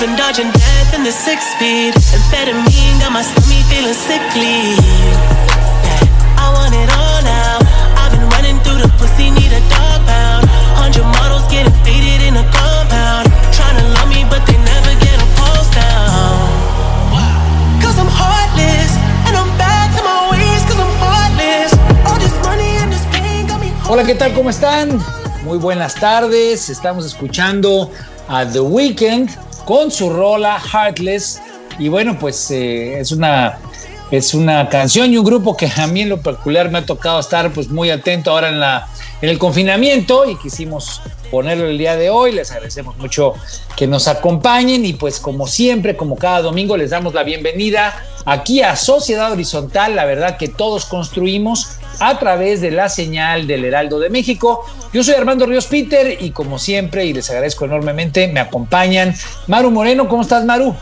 Been dodging death in the six speed. Amphetamine got my stomach feeling sickly. Yeah, I want it all now. I've been running through the pussy, need a dog pound. Hundred models getting faded in a compound. Trying to love me, but they never get a pulse down. Cause I'm heartless. Hola, ¿qué tal? ¿Cómo están? Muy buenas tardes. Estamos escuchando a The Weeknd con su rola Heartless. Y bueno, pues eh, es una es una canción y un grupo que a mí en lo particular me ha tocado estar pues muy atento ahora en la en el confinamiento y quisimos ponerlo el día de hoy. Les agradecemos mucho que nos acompañen y pues como siempre, como cada domingo, les damos la bienvenida aquí a Sociedad Horizontal, la verdad que todos construimos a través de la señal del Heraldo de México. Yo soy Armando Ríos Peter y como siempre, y les agradezco enormemente, me acompañan Maru Moreno. ¿Cómo estás, Maru?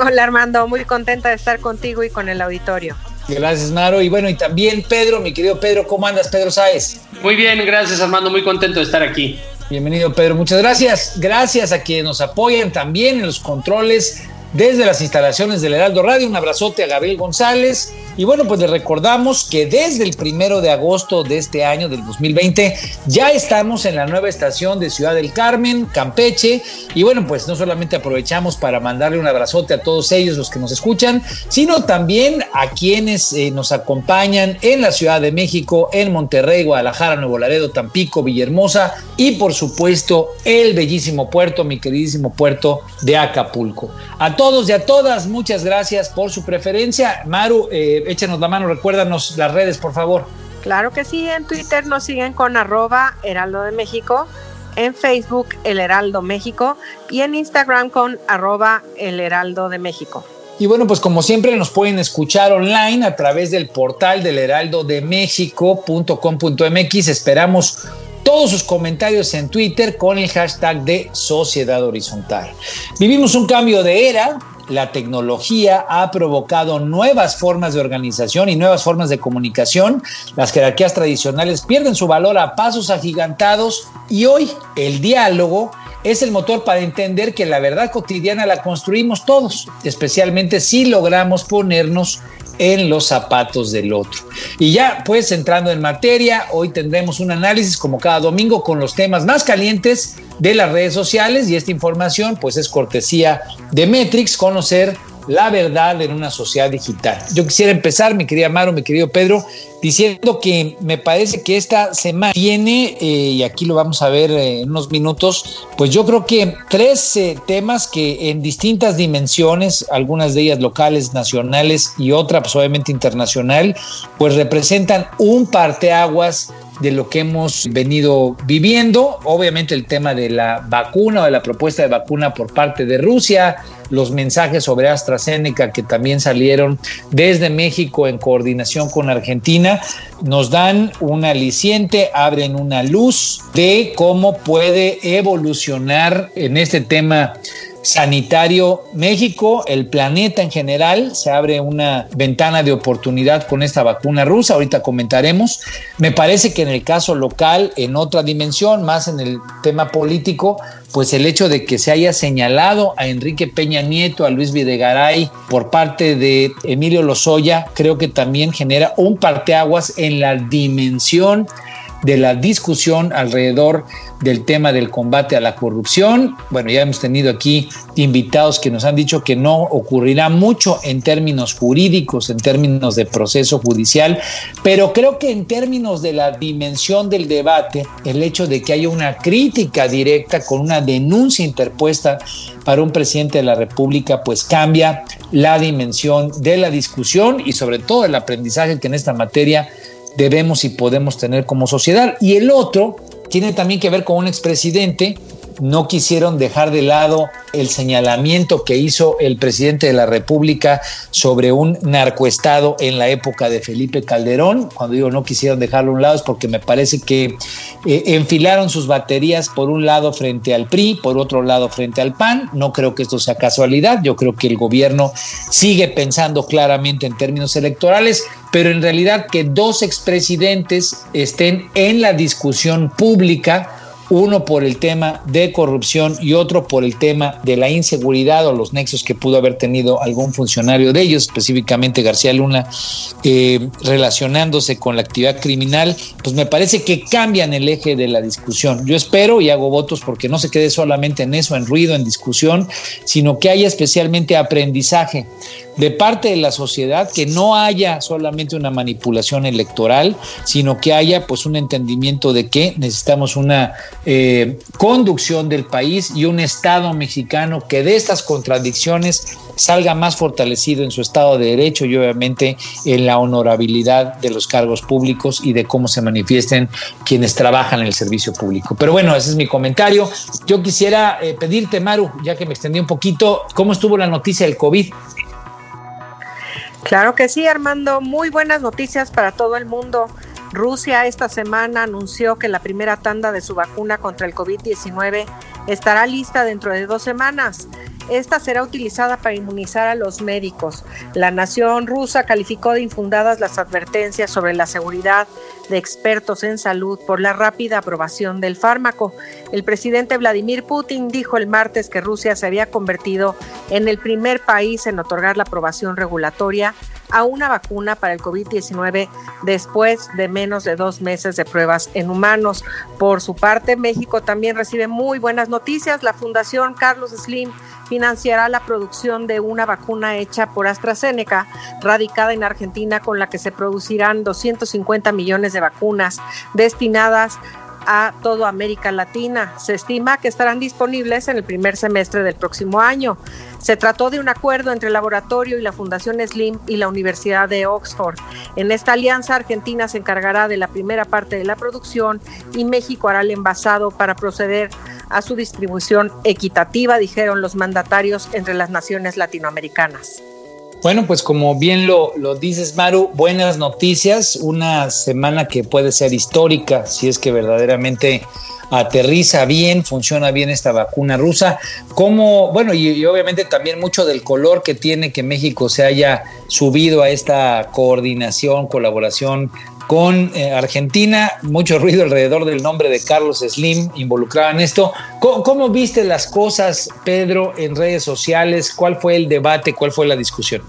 Hola Armando, muy contenta de estar contigo y con el auditorio. Gracias, Maru. Y bueno, y también Pedro, mi querido Pedro, ¿cómo andas, Pedro Sáez? Muy bien, gracias Armando, muy contento de estar aquí. Bienvenido, Pedro. Muchas gracias. Gracias a quienes nos apoyan también en los controles desde las instalaciones del Heraldo Radio. Un abrazote a Gabriel González. Y bueno, pues les recordamos que desde el primero de agosto de este año, del 2020, ya estamos en la nueva estación de Ciudad del Carmen, Campeche. Y bueno, pues no solamente aprovechamos para mandarle un abrazote a todos ellos, los que nos escuchan, sino también a quienes eh, nos acompañan en la Ciudad de México, en Monterrey, Guadalajara, Nuevo Laredo, Tampico, Villahermosa y por supuesto el bellísimo puerto, mi queridísimo puerto de Acapulco. A todos y a todas, muchas gracias por su preferencia. Maru, eh, échanos la mano, recuérdanos las redes, por favor. Claro que sí, en Twitter nos siguen con arroba Heraldo de México, en Facebook El Heraldo México y en Instagram con arroba El Heraldo de México. Y bueno, pues como siempre nos pueden escuchar online a través del portal del heraldo de México.com.mx. Esperamos todos sus comentarios en Twitter con el hashtag de Sociedad Horizontal. Vivimos un cambio de era, la tecnología ha provocado nuevas formas de organización y nuevas formas de comunicación. Las jerarquías tradicionales pierden su valor a pasos agigantados y hoy el diálogo es el motor para entender que la verdad cotidiana la construimos todos, especialmente si logramos ponernos en los zapatos del otro. Y ya pues entrando en materia, hoy tendremos un análisis como cada domingo con los temas más calientes de las redes sociales y esta información pues es cortesía de Metrix, conocer la verdad en una sociedad digital. Yo quisiera empezar, mi querida Maro, mi querido Pedro, diciendo que me parece que esta semana tiene, eh, y aquí lo vamos a ver en unos minutos, pues yo creo que tres eh, temas que en distintas dimensiones, algunas de ellas locales, nacionales y otra pues obviamente internacional, pues representan un parteaguas de lo que hemos venido viviendo. Obviamente el tema de la vacuna o de la propuesta de vacuna por parte de Rusia, los mensajes sobre AstraZeneca que también salieron desde México en coordinación con Argentina, nos dan un aliciente, abren una luz de cómo puede evolucionar en este tema sanitario México, el planeta en general, se abre una ventana de oportunidad con esta vacuna rusa, ahorita comentaremos. Me parece que en el caso local, en otra dimensión, más en el tema político, pues el hecho de que se haya señalado a Enrique Peña Nieto, a Luis Videgaray por parte de Emilio Lozoya, creo que también genera un parteaguas en la dimensión de la discusión alrededor del tema del combate a la corrupción. Bueno, ya hemos tenido aquí invitados que nos han dicho que no ocurrirá mucho en términos jurídicos, en términos de proceso judicial, pero creo que en términos de la dimensión del debate, el hecho de que haya una crítica directa con una denuncia interpuesta para un presidente de la República, pues cambia la dimensión de la discusión y sobre todo el aprendizaje que en esta materia debemos y podemos tener como sociedad. Y el otro tiene también que ver con un expresidente no quisieron dejar de lado el señalamiento que hizo el presidente de la República sobre un narcoestado en la época de Felipe Calderón. Cuando digo no quisieron dejarlo a un lado es porque me parece que eh, enfilaron sus baterías por un lado frente al PRI, por otro lado frente al PAN. No creo que esto sea casualidad. Yo creo que el gobierno sigue pensando claramente en términos electorales, pero en realidad que dos expresidentes estén en la discusión pública uno por el tema de corrupción y otro por el tema de la inseguridad o los nexos que pudo haber tenido algún funcionario de ellos, específicamente García Luna, eh, relacionándose con la actividad criminal, pues me parece que cambian el eje de la discusión. Yo espero y hago votos porque no se quede solamente en eso, en ruido, en discusión, sino que haya especialmente aprendizaje de parte de la sociedad, que no haya solamente una manipulación electoral, sino que haya pues un entendimiento de que necesitamos una eh, conducción del país y un Estado mexicano que de estas contradicciones salga más fortalecido en su Estado de Derecho y obviamente en la honorabilidad de los cargos públicos y de cómo se manifiesten quienes trabajan en el servicio público. Pero bueno, ese es mi comentario. Yo quisiera eh, pedirte, Maru, ya que me extendí un poquito, ¿cómo estuvo la noticia del COVID? Claro que sí, Armando. Muy buenas noticias para todo el mundo. Rusia esta semana anunció que la primera tanda de su vacuna contra el COVID-19 estará lista dentro de dos semanas. Esta será utilizada para inmunizar a los médicos. La nación rusa calificó de infundadas las advertencias sobre la seguridad de expertos en salud por la rápida aprobación del fármaco. El presidente Vladimir Putin dijo el martes que Rusia se había convertido en el primer país en otorgar la aprobación regulatoria a una vacuna para el COVID-19 después de menos de dos meses de pruebas en humanos. Por su parte, México también recibe muy buenas noticias. La Fundación Carlos Slim financiará la producción de una vacuna hecha por AstraZeneca, radicada en Argentina, con la que se producirán 250 millones de vacunas destinadas a toda América Latina. Se estima que estarán disponibles en el primer semestre del próximo año. Se trató de un acuerdo entre el laboratorio y la Fundación Slim y la Universidad de Oxford. En esta alianza, Argentina se encargará de la primera parte de la producción y México hará el envasado para proceder a su distribución equitativa, dijeron los mandatarios entre las naciones latinoamericanas. Bueno, pues como bien lo, lo, dices, Maru, buenas noticias, una semana que puede ser histórica si es que verdaderamente aterriza bien, funciona bien esta vacuna rusa. Como, bueno, y, obviamente también mucho del color que tiene que México se haya subido a esta coordinación, colaboración con eh, Argentina, mucho ruido alrededor del nombre de Carlos Slim involucrado en esto. ¿Cómo, viste las cosas, Pedro, en redes sociales? ¿Cuál fue el debate? ¿Cuál fue la discusión?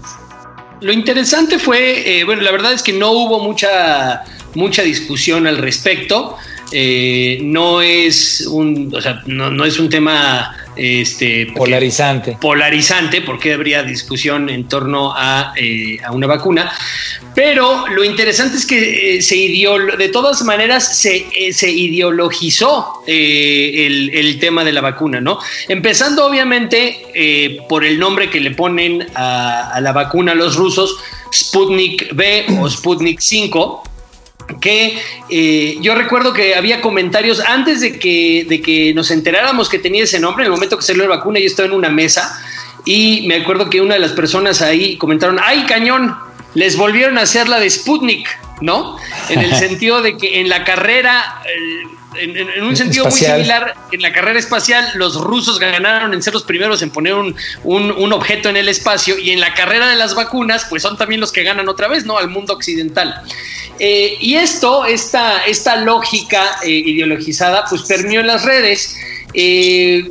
Lo interesante fue, eh, bueno, la verdad es que no hubo mucha, mucha discusión al respecto. Eh, no es un, o sea, no, es un tema este, polarizante. Polarizante, porque habría discusión en torno a, eh, una vacuna. Pero lo interesante es que eh, se de todas maneras se, se ideologizó el, el, tema de la vacuna, ¿no? Empezando obviamente por el nombre que le ponen a, a la vacuna los rusos, Sputnik B o Sputnik 5 que eh, yo recuerdo que había comentarios antes de que, de que nos enteráramos que tenía ese nombre, en el momento que salió la vacuna yo estaba en una mesa y me acuerdo que una de las personas ahí comentaron, ¡ay cañón! Les volvieron a hacer la de Sputnik, ¿no? En el sentido de que en la carrera... en, un sentido muy similar, en la carrera espacial los rusos ganaron en ser los primeros en poner un, un, objeto en el espacio y en la carrera de las vacunas, pues son también los que ganan otra vez, ¿no? Al mundo occidental. Eh, y esto, esta, esta lógica eh, ideologizada, pues permeó en las redes eh,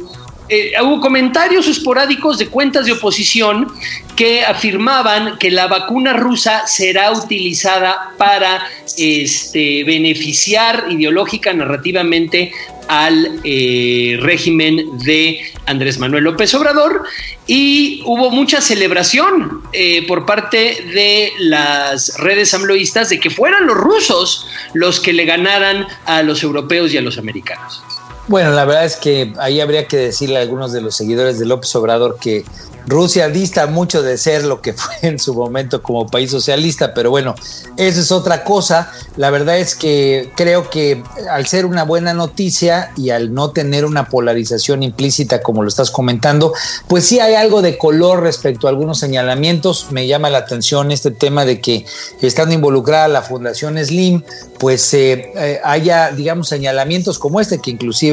eh, hubo comentarios esporádicos de cuentas de oposición que afirmaban que la vacuna rusa será utilizada para este, beneficiar ideológica, narrativamente al eh, régimen de Andrés Manuel López Obrador y hubo mucha celebración eh, por parte de las redes amloístas de que fueran los rusos los que le ganaran a los europeos y a los americanos. Bueno, la verdad es que ahí habría que decirle a algunos de los seguidores de López Obrador que Rusia dista mucho de ser lo que fue en su momento como país socialista, pero bueno, eso es otra cosa. La verdad es que creo que al ser una buena noticia y al no tener una polarización implícita como lo estás comentando, pues sí hay algo de color respecto a algunos señalamientos. Me llama la atención este tema de que estando involucrada la Fundación Slim, pues eh, eh, haya, digamos, señalamientos como este, que inclusive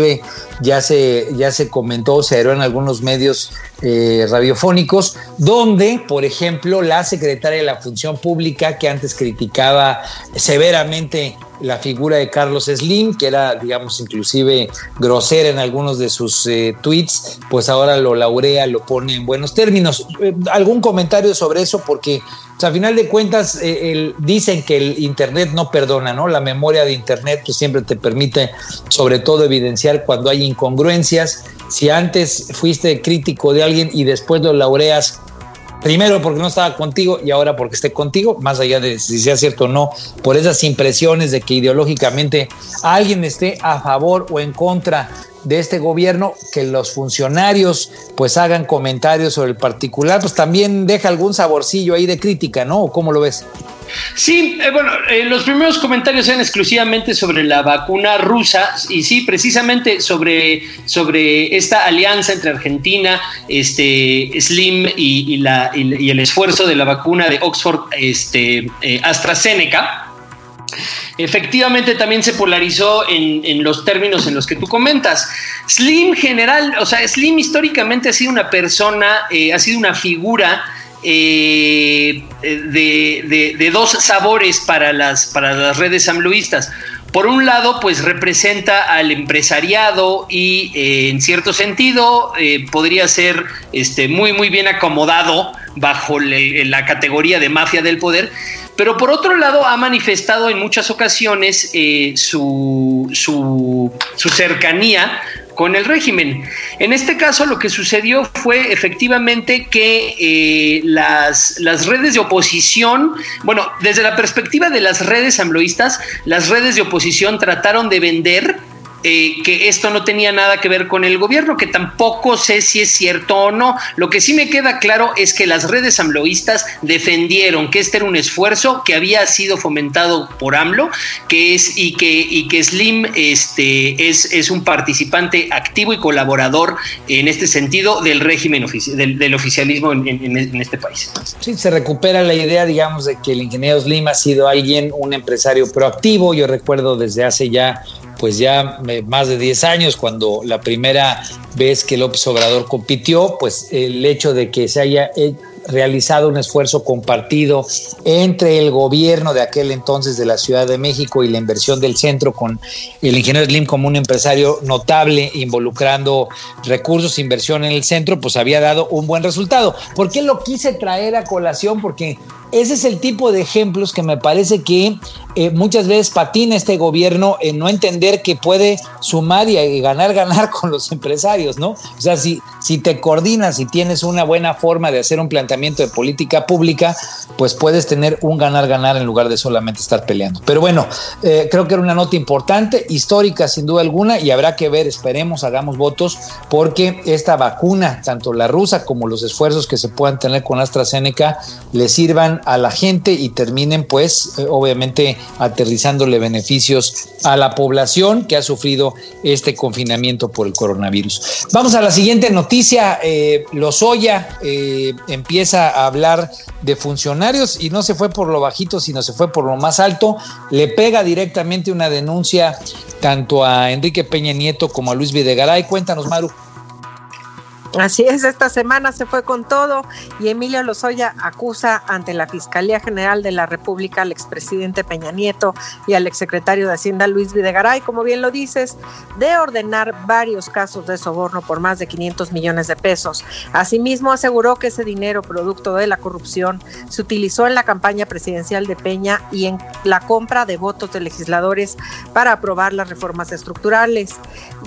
ya se, ya se comentó, se aeró en algunos medios eh, radiofónicos, donde, por ejemplo, la secretaria de la Función Pública, que antes criticaba severamente la figura de Carlos Slim, que era, digamos, inclusive grosera en algunos de sus eh, tweets, pues ahora lo laurea, lo pone en buenos términos. Eh, ¿Algún comentario sobre eso? Porque, a final de cuentas, eh, dicen que el Internet no perdona, ¿no? La memoria de Internet pues, siempre te permite, sobre todo, evidenciar cuando hay incongruencias. Si antes fuiste crítico de alguien y después lo laureas Primero porque no estaba contigo y ahora porque esté contigo, más allá de si sea cierto o no, por esas impresiones de que ideológicamente alguien esté a favor o en contra de este gobierno, que los funcionarios pues hagan comentarios sobre el particular, pues también deja algún saborcillo ahí de crítica, ¿no? ¿Cómo lo ves? Sí, eh, bueno, eh, los primeros comentarios eran exclusivamente sobre la vacuna rusa y sí, precisamente sobre, sobre esta alianza entre Argentina, este, Slim y, la, y, el esfuerzo de la vacuna de Oxford este, eh, AstraZeneca. Efectivamente, también se polarizó en, los términos en los que tú comentas. Slim general, o sea, Slim históricamente ha sido una persona, ha sido una figura eh, de, dos sabores para las, para las redes amluistas. Por un lado, pues representa al empresariado y eh, en cierto sentido eh, podría ser este, muy, muy bien acomodado bajo la categoría de mafia del poder, pero por otro lado ha manifestado en muchas ocasiones su, su, su cercanía con el régimen. En este caso lo que sucedió fue efectivamente que eh, las, las redes de oposición, bueno, desde la perspectiva de las redes ambloístas, las redes de oposición trataron de vender eh, que esto no tenía nada que ver con el gobierno, que tampoco sé si es cierto o no. Lo que sí me queda claro es que las redes amloístas defendieron que este era un esfuerzo que había sido fomentado por AMLO, que es y que, y que Slim este, es, es un participante activo y colaborador en este sentido del régimen del, del, oficialismo en, este país. Sí, se recupera la idea, digamos, de que el ingeniero Slim ha sido alguien, un empresario proactivo. Yo recuerdo desde hace ya pues ya eh, más de 10 años, cuando la primera vez que López Obrador compitió, pues el hecho de que se haya realizado un esfuerzo compartido entre el gobierno de aquel entonces de la Ciudad de México y la inversión del centro con el ingeniero Slim como un empresario notable involucrando recursos, inversión en el centro, pues había dado un buen resultado. ¿Por qué lo quise traer a colación? Porque ese es el tipo de ejemplos que me parece que eh, muchas veces patina este gobierno en no entender que puede sumar y, ganar, ganar con los empresarios, ¿no? O sea, si, si te coordinas y tienes una buena forma de hacer un planteamiento de política pública, pues puedes tener un ganar, ganar en lugar de solamente estar peleando. Pero bueno, eh, creo que era una nota importante, histórica sin duda alguna, y habrá que ver, esperemos, hagamos votos, porque esta vacuna, tanto la rusa como los esfuerzos que se puedan tener con AstraZeneca, le sirvan a la gente y terminen pues eh, obviamente aterrizándole beneficios a la población que ha sufrido este confinamiento por el coronavirus. Vamos a la siguiente noticia. Eh, Lozoya eh, empieza a hablar de funcionarios y no se fue por lo bajito, sino se fue por lo más alto. Le pega directamente una denuncia tanto a Enrique Peña Nieto como a Luis Videgaray. Cuéntanos, Maru. Así es, esta semana se fue con todo y Emilio Lozoya acusa ante la Fiscalía General de la República al expresidente Peña Nieto y al exsecretario de Hacienda Luis Videgaray, como bien lo dices, de ordenar varios casos de soborno por más de 500 millones de pesos. Asimismo, aseguró que ese dinero producto de la corrupción se utilizó en la campaña presidencial de Peña y en la compra de votos de legisladores para aprobar las reformas estructurales.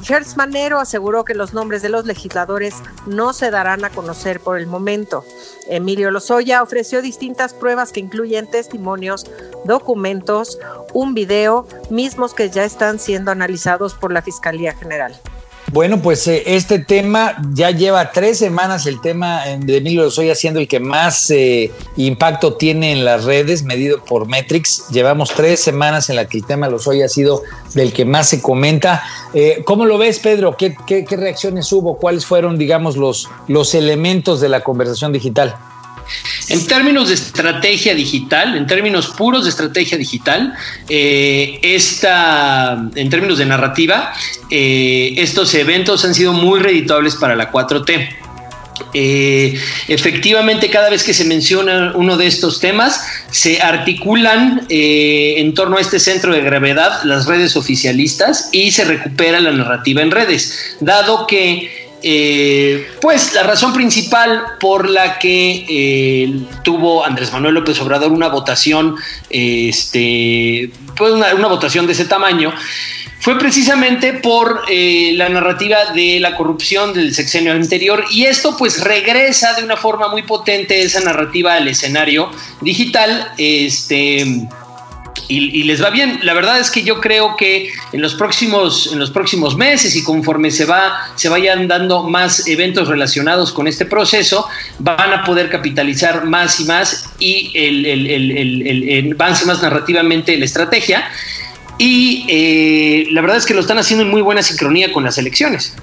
Gertz Manero aseguró que los nombres de los legisladores no se darán a conocer por el momento. Emilio Lozoya ofreció distintas pruebas que incluyen testimonios, documentos, un video, mismos que ya están siendo analizados por la Fiscalía General. Bueno, pues eh, este tema ya lleva tres semanas, el tema de Emilio Lozoya siendo el que más eh, impacto tiene en las redes, medido por Metrix. Llevamos tres semanas en la que el tema Lozoya ha sido del que más se comenta. Eh, ¿Cómo lo ves, Pedro? ¿Qué, ¿Qué, reacciones hubo? ¿Cuáles fueron, digamos, los, los elementos de la conversación digital? En términos de estrategia digital, en términos puros de estrategia digital, eh, esta, en términos de narrativa, eh, estos eventos han sido muy reditables para la 4T. Eh, efectivamente, cada vez que se menciona uno de estos temas, se articulan en torno a este centro de gravedad las redes oficialistas y se recupera la narrativa en redes, dado que eh, pues la razón principal por la que eh, tuvo Andrés Manuel López Obrador una votación, este, pues una, votación de ese tamaño, fue precisamente por eh, la narrativa de la corrupción del sexenio anterior. Y esto pues regresa de una forma muy potente esa narrativa al escenario digital, este y, les va bien. La verdad es que yo creo que en los próximos, en los próximos meses y conforme se va, se vayan dando más eventos relacionados con este proceso, van a poder capitalizar más y más y el, avance más narrativamente la estrategia. Y eh, la verdad es que lo están haciendo en muy buena sincronía con las elecciones.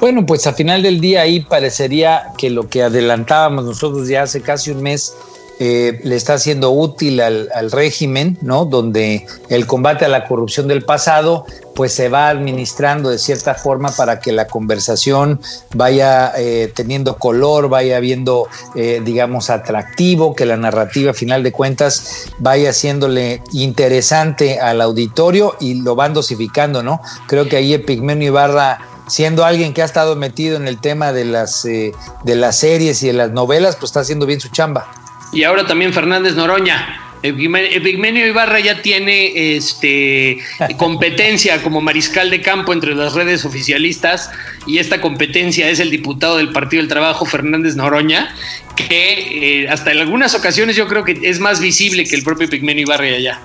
Bueno, pues a final del día ahí parecería que lo que adelantábamos nosotros ya hace casi un mes eh, le está siendo útil al, régimen, ¿no? Donde el combate a la corrupción del pasado, pues se va administrando de cierta forma para que la conversación vaya eh, teniendo color, vaya viendo, eh, digamos, atractivo, que la narrativa, a final de cuentas, vaya haciéndole interesante al auditorio y lo van dosificando, ¿no? Creo que ahí Epigmenio Ibarra siendo alguien que ha estado metido en el tema de las, de las series y de las novelas, pues está haciendo bien su chamba y ahora también Fernández Noroña. Epigmenio Ibarra ya tiene este, competencia como mariscal de campo entre las redes oficialistas y esta competencia es el diputado del Partido del Trabajo, Fernández Noroña, que eh, hasta en algunas ocasiones yo creo que es más visible que el propio Epigmenio Ibarra allá.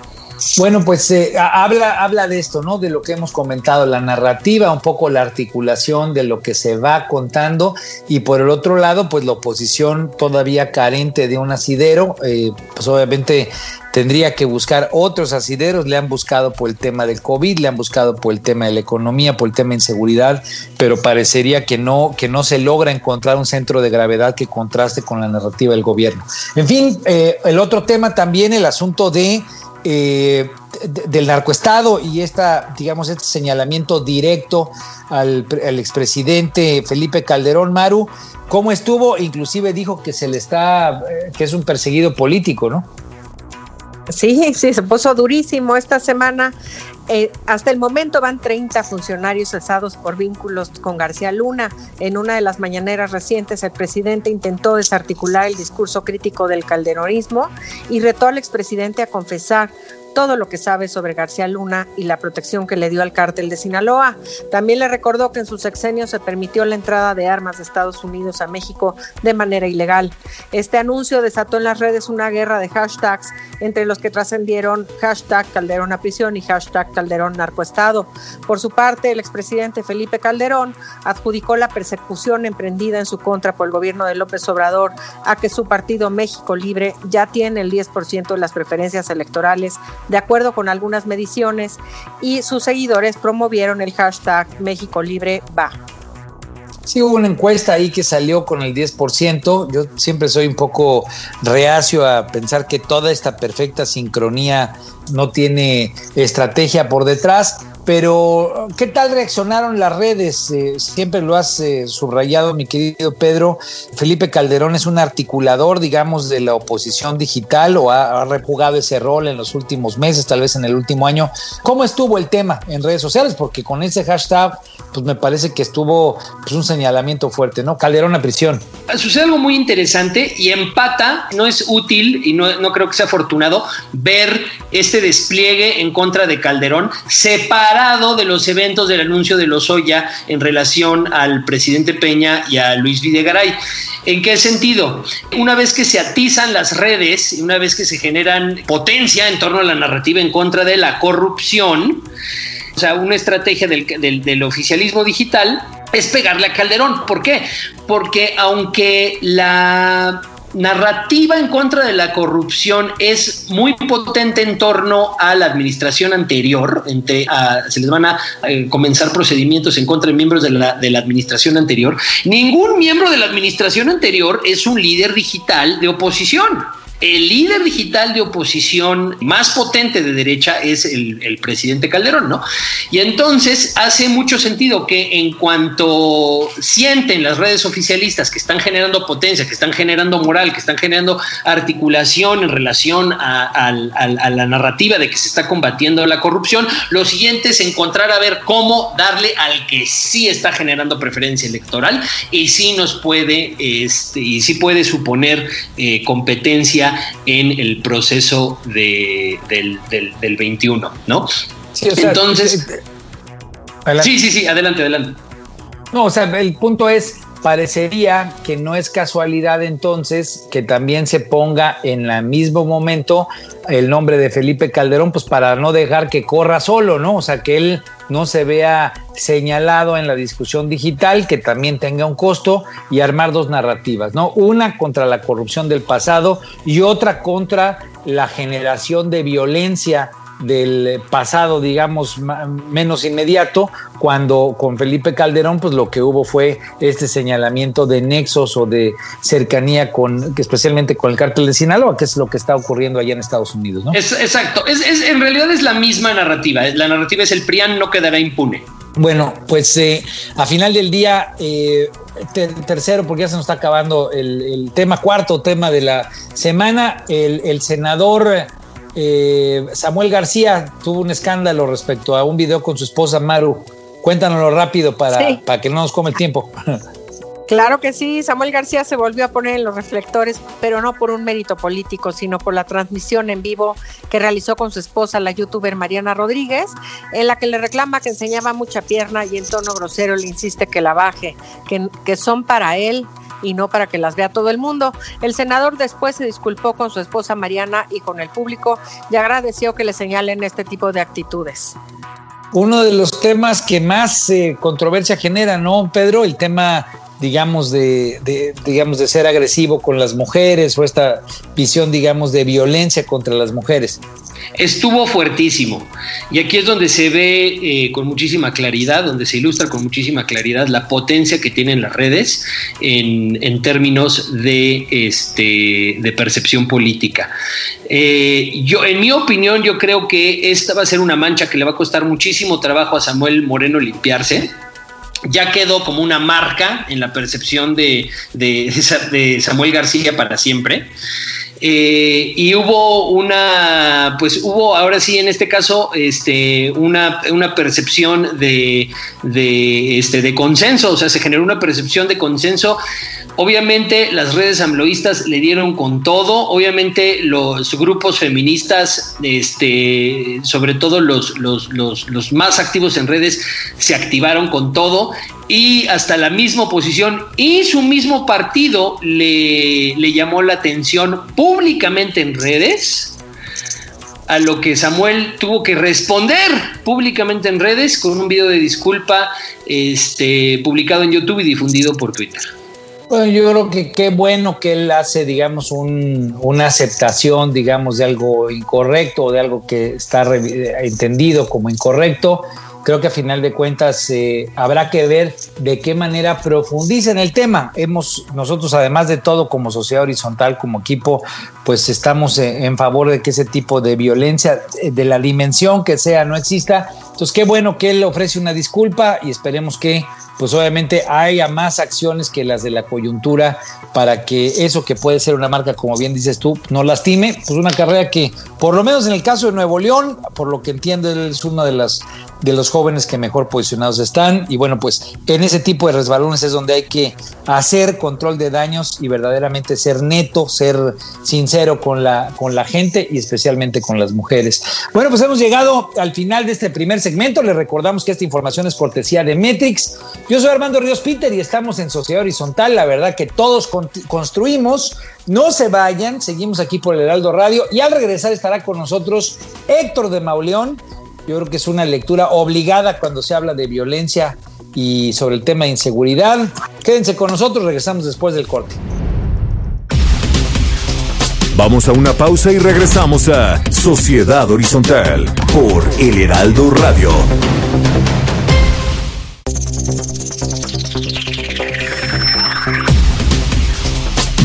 Bueno, pues eh, habla, habla de esto, ¿no? De lo que hemos comentado, la narrativa, un poco la articulación de lo que se va contando y por el otro lado, pues la oposición todavía carente de un asidero, eh, pues obviamente tendría que buscar otros asideros, le han buscado por el tema del COVID, le han buscado por el tema de la economía, por el tema de inseguridad, pero parecería que no, que no se logra encontrar un centro de gravedad que contraste con la narrativa del gobierno. En fin, eh, el otro tema también, el asunto de eh, del narcoestado y esta, digamos, este señalamiento directo al, expresidente Felipe Calderón Maru, ¿cómo estuvo? Inclusive dijo que se le está, eh, que es un perseguido político, ¿no? Sí, sí, se puso durísimo esta semana. Eh, hasta el momento van 30 funcionarios cesados por vínculos con García Luna. En una de las mañaneras recientes, el presidente intentó desarticular el discurso crítico del calderonismo y retó al expresidente a confesar todo lo que sabe sobre García Luna y la protección que le dio al cártel de Sinaloa. También le recordó que en su sexenio se permitió la entrada de armas de Estados Unidos a México de manera ilegal. Este anuncio desató en las redes una guerra de hashtags entre los que trascendieron hashtag Calderón a prisión y hashtag Calderón narcoestado. Por su parte, el expresidente Felipe Calderón adjudicó la persecución emprendida en su contra por el gobierno de López Obrador a que su partido México Libre ya tiene el 10% de las preferencias electorales de acuerdo con algunas mediciones, y sus seguidores promovieron el hashtag México Libre Va. Sí, hubo una encuesta ahí que salió con el 10%. Yo siempre soy un poco reacio a pensar que toda esta perfecta sincronía no tiene estrategia por detrás. Pero ¿qué tal reaccionaron las redes? Eh, siempre lo has eh, subrayado, mi querido Pedro. Felipe Calderón es un articulador, digamos, de la oposición digital o ha, rejugado ese rol en los últimos meses, tal vez en el último año. ¿Cómo estuvo el tema en redes sociales? Porque con ese hashtag, pues me parece que estuvo pues, un señalamiento fuerte, ¿no? Calderón a prisión. Sucede algo muy interesante y empata, no es útil y no, creo que sea afortunado ver este despliegue en contra de Calderón de los eventos del anuncio de Lozoya en relación al presidente Peña y a Luis Videgaray. ¿En qué sentido? Una vez que se atizan las redes, y una vez que se generan potencia en torno a la narrativa en contra de la corrupción, o sea, una estrategia del, oficialismo digital es pegarle a Calderón. ¿Por qué? Porque aunque la narrativa en contra de la corrupción es muy potente en torno a la administración anterior. Entre, se les van a eh, comenzar procedimientos en contra de miembros de la, de la administración anterior. Ningún miembro de la administración anterior es un líder digital de oposición. El líder digital de oposición más potente de derecha es el, presidente Calderón, ¿no? Y entonces hace mucho sentido que en cuanto sienten las redes oficialistas que están generando potencia, que están generando moral, que están generando articulación en relación a, la narrativa de que se está combatiendo la corrupción, lo siguiente es encontrar a ver cómo darle al que sí está generando preferencia electoral y sí nos puede, este, y sí puede suponer eh, competencia en el proceso de, del, del, 21, ¿no? Sí, Entonces... Eh, eh, sí, sí, sí, adelante, adelante. No, o sea, el punto es, parecería que no es casualidad entonces que también se ponga en el mismo momento el nombre de Felipe Calderón, pues para no dejar que corra solo, ¿no? O sea, que él no se vea señalado en la discusión digital, que también tenga un costo y armar dos narrativas, ¿no? Una contra la corrupción del pasado y otra contra la generación de violencia del pasado, digamos, menos inmediato, cuando con Felipe Calderón, pues lo que hubo fue este señalamiento de nexos o de cercanía con, especialmente con el cártel de Sinaloa, que es lo que está ocurriendo allá en Estados Unidos, ¿no? Es, exacto, es, es, en realidad es la misma narrativa, la narrativa es el PRIAN no quedará impune. Bueno, pues eh, a final del día, eh, tercero, porque ya se nos está acabando el, tema, cuarto tema de la semana, el, el senador eh, Samuel García tuvo un escándalo respecto a un video con su esposa Maru. Cuéntanoslo rápido para, para que no nos come el tiempo. Claro que sí, Samuel García se volvió a poner en los reflectores, pero no por un mérito político, sino por la transmisión en vivo que realizó con su esposa, la youtuber Mariana Rodríguez, en la que le reclama que enseñaba mucha pierna y en tono grosero le insiste que la baje, que, que son para él y no para que las vea todo el mundo. El senador después se disculpó con su esposa Mariana y con el público y agradeció que le señalen este tipo de actitudes. Uno de los temas que más eh, controversia genera, ¿no, Pedro? El tema digamos, de, de, digamos, de ser agresivo con las mujeres o esta visión, digamos, de violencia contra las mujeres estuvo fuertísimo. Y aquí es donde se ve eh, con muchísima claridad, donde se ilustra con muchísima claridad la potencia que tienen las redes en, términos de, este, de percepción política. Eh, yo, en mi opinión, yo creo que esta va a ser una mancha que le va a costar muchísimo trabajo a Samuel Moreno limpiarse ya quedó como una marca en la percepción de Samuel García para siempre. Eh, y hubo una, pues hubo ahora sí en este caso, este, una, una percepción de, de, este, de consenso, o sea, se generó una percepción de consenso. Obviamente las redes amloístas le dieron con todo, obviamente los grupos feministas, este, sobre todo los, los, los, los más activos en redes, se activaron con todo y hasta la misma oposición y su mismo partido le, llamó la atención públicamente en redes, a lo que Samuel tuvo que responder públicamente en redes con un video de disculpa este, publicado en YouTube y difundido por Twitter. Bueno, yo creo que qué bueno que él hace, digamos, una aceptación, digamos, de algo incorrecto o de algo que está entendido como incorrecto creo que a final de cuentas eh, habrá que ver de qué manera profundiza en el tema. Hemos, nosotros además de todo como sociedad horizontal, como equipo, pues estamos eh, en favor de que ese tipo de violencia, eh, de la dimensión que sea, no exista. Entonces, qué bueno que él ofrece una disculpa y esperemos que pues obviamente haya más acciones que las de la coyuntura para que eso que puede ser una marca, como bien dices tú, no lastime. Pues una carrera que, por lo menos en el caso de Nuevo León, por lo que entiendo, es una de las de los jóvenes que mejor posicionados están. Y bueno, pues en ese tipo de resbalones es donde hay que hacer control de daños y verdaderamente ser neto, ser sincero con la, con la gente y especialmente con las mujeres. Bueno, pues hemos llegado al final de este primer segmento. Les recordamos que esta información es cortesía de Metrix. Yo soy Armando Ríos Peter y estamos en Sociedad Horizontal. La verdad que todos construimos. No se vayan, seguimos aquí por el Heraldo Radio y al regresar estará con nosotros Héctor de Mauleón. Yo creo que es una lectura obligada cuando se habla de violencia y sobre el tema de inseguridad. Quédense con nosotros, regresamos después del corte. Vamos a una pausa y regresamos a Sociedad Horizontal por El Heraldo Radio.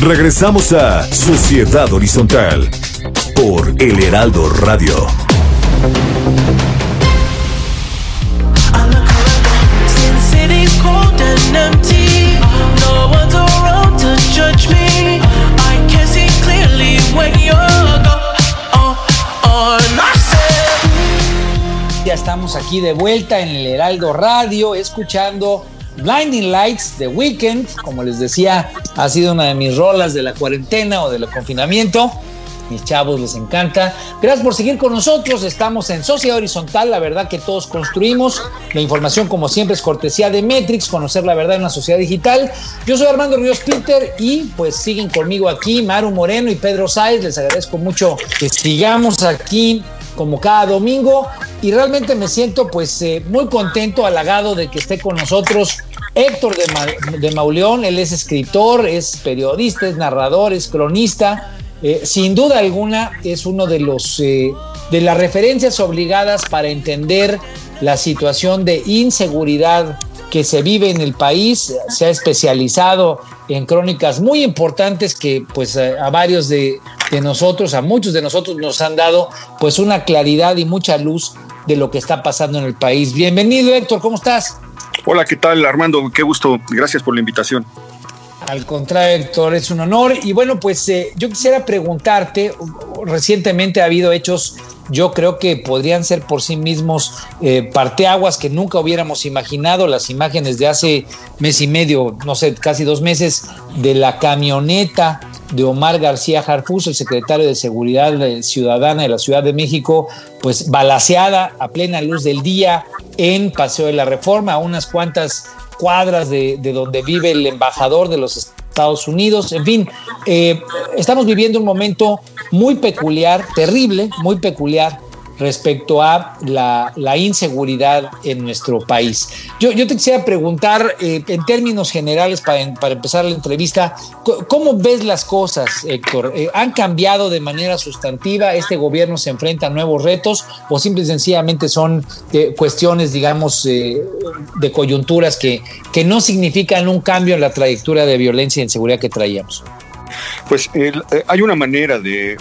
Regresamos a Sociedad Horizontal por El Heraldo Radio. Ya estamos aquí de vuelta en el Heraldo Radio, escuchando Blinding Lights de Weekend. Como les decía, ha sido una de mis rolas de la cuarentena o del confinamiento. Mis chavos les encanta. Gracias por seguir con nosotros. Estamos en Sociedad Horizontal, la verdad que todos construimos. La información, como siempre, es cortesía de Metrix, conocer la verdad en una sociedad digital. Yo soy Armando Ríos Peter y pues siguen conmigo aquí Maru Moreno y Pedro Sáez. Les agradezco mucho que sigamos aquí como cada domingo y realmente me siento pues eh, muy contento, halagado de que esté con nosotros Héctor de, de Mauleón, él es escritor, es periodista, es narrador, es cronista, eh, sin duda alguna es uno de los eh, de las referencias obligadas para entender la situación de inseguridad que se vive en el país, se ha especializado en crónicas muy importantes que pues a, varios de, de, nosotros, a muchos de nosotros nos han dado pues una claridad y mucha luz de lo que está pasando en el país. Bienvenido Héctor, ¿cómo estás? Hola, ¿qué tal Armando? Qué gusto, gracias por la invitación. Al contrario, Héctor, es un honor. Y bueno, pues eh, yo quisiera preguntarte, recientemente ha habido hechos, yo creo que podrían ser por sí mismos eh, parteaguas que nunca hubiéramos imaginado, las imágenes de hace mes y medio, no sé, casi dos meses, de la camioneta de Omar García Jarfus, el secretario de Seguridad Ciudadana de la Ciudad de México, pues balaseada a plena luz del día en Paseo de la Reforma, a unas cuantas cuadras de, de donde vive el embajador de los Estados Unidos. En fin, eh, estamos viviendo un momento muy peculiar, terrible, muy peculiar respecto a la, inseguridad en nuestro país. Yo, yo te quisiera preguntar, eh, en términos generales, para, empezar la entrevista, ¿cómo ves las cosas, Héctor? Eh, ¿Han cambiado de manera sustantiva? ¿Este gobierno se enfrenta a nuevos retos o simple y sencillamente son eh, cuestiones, digamos, de coyunturas que, que no significan un cambio en la trayectoria de violencia e inseguridad que traíamos? Pues eh, hay una manera de,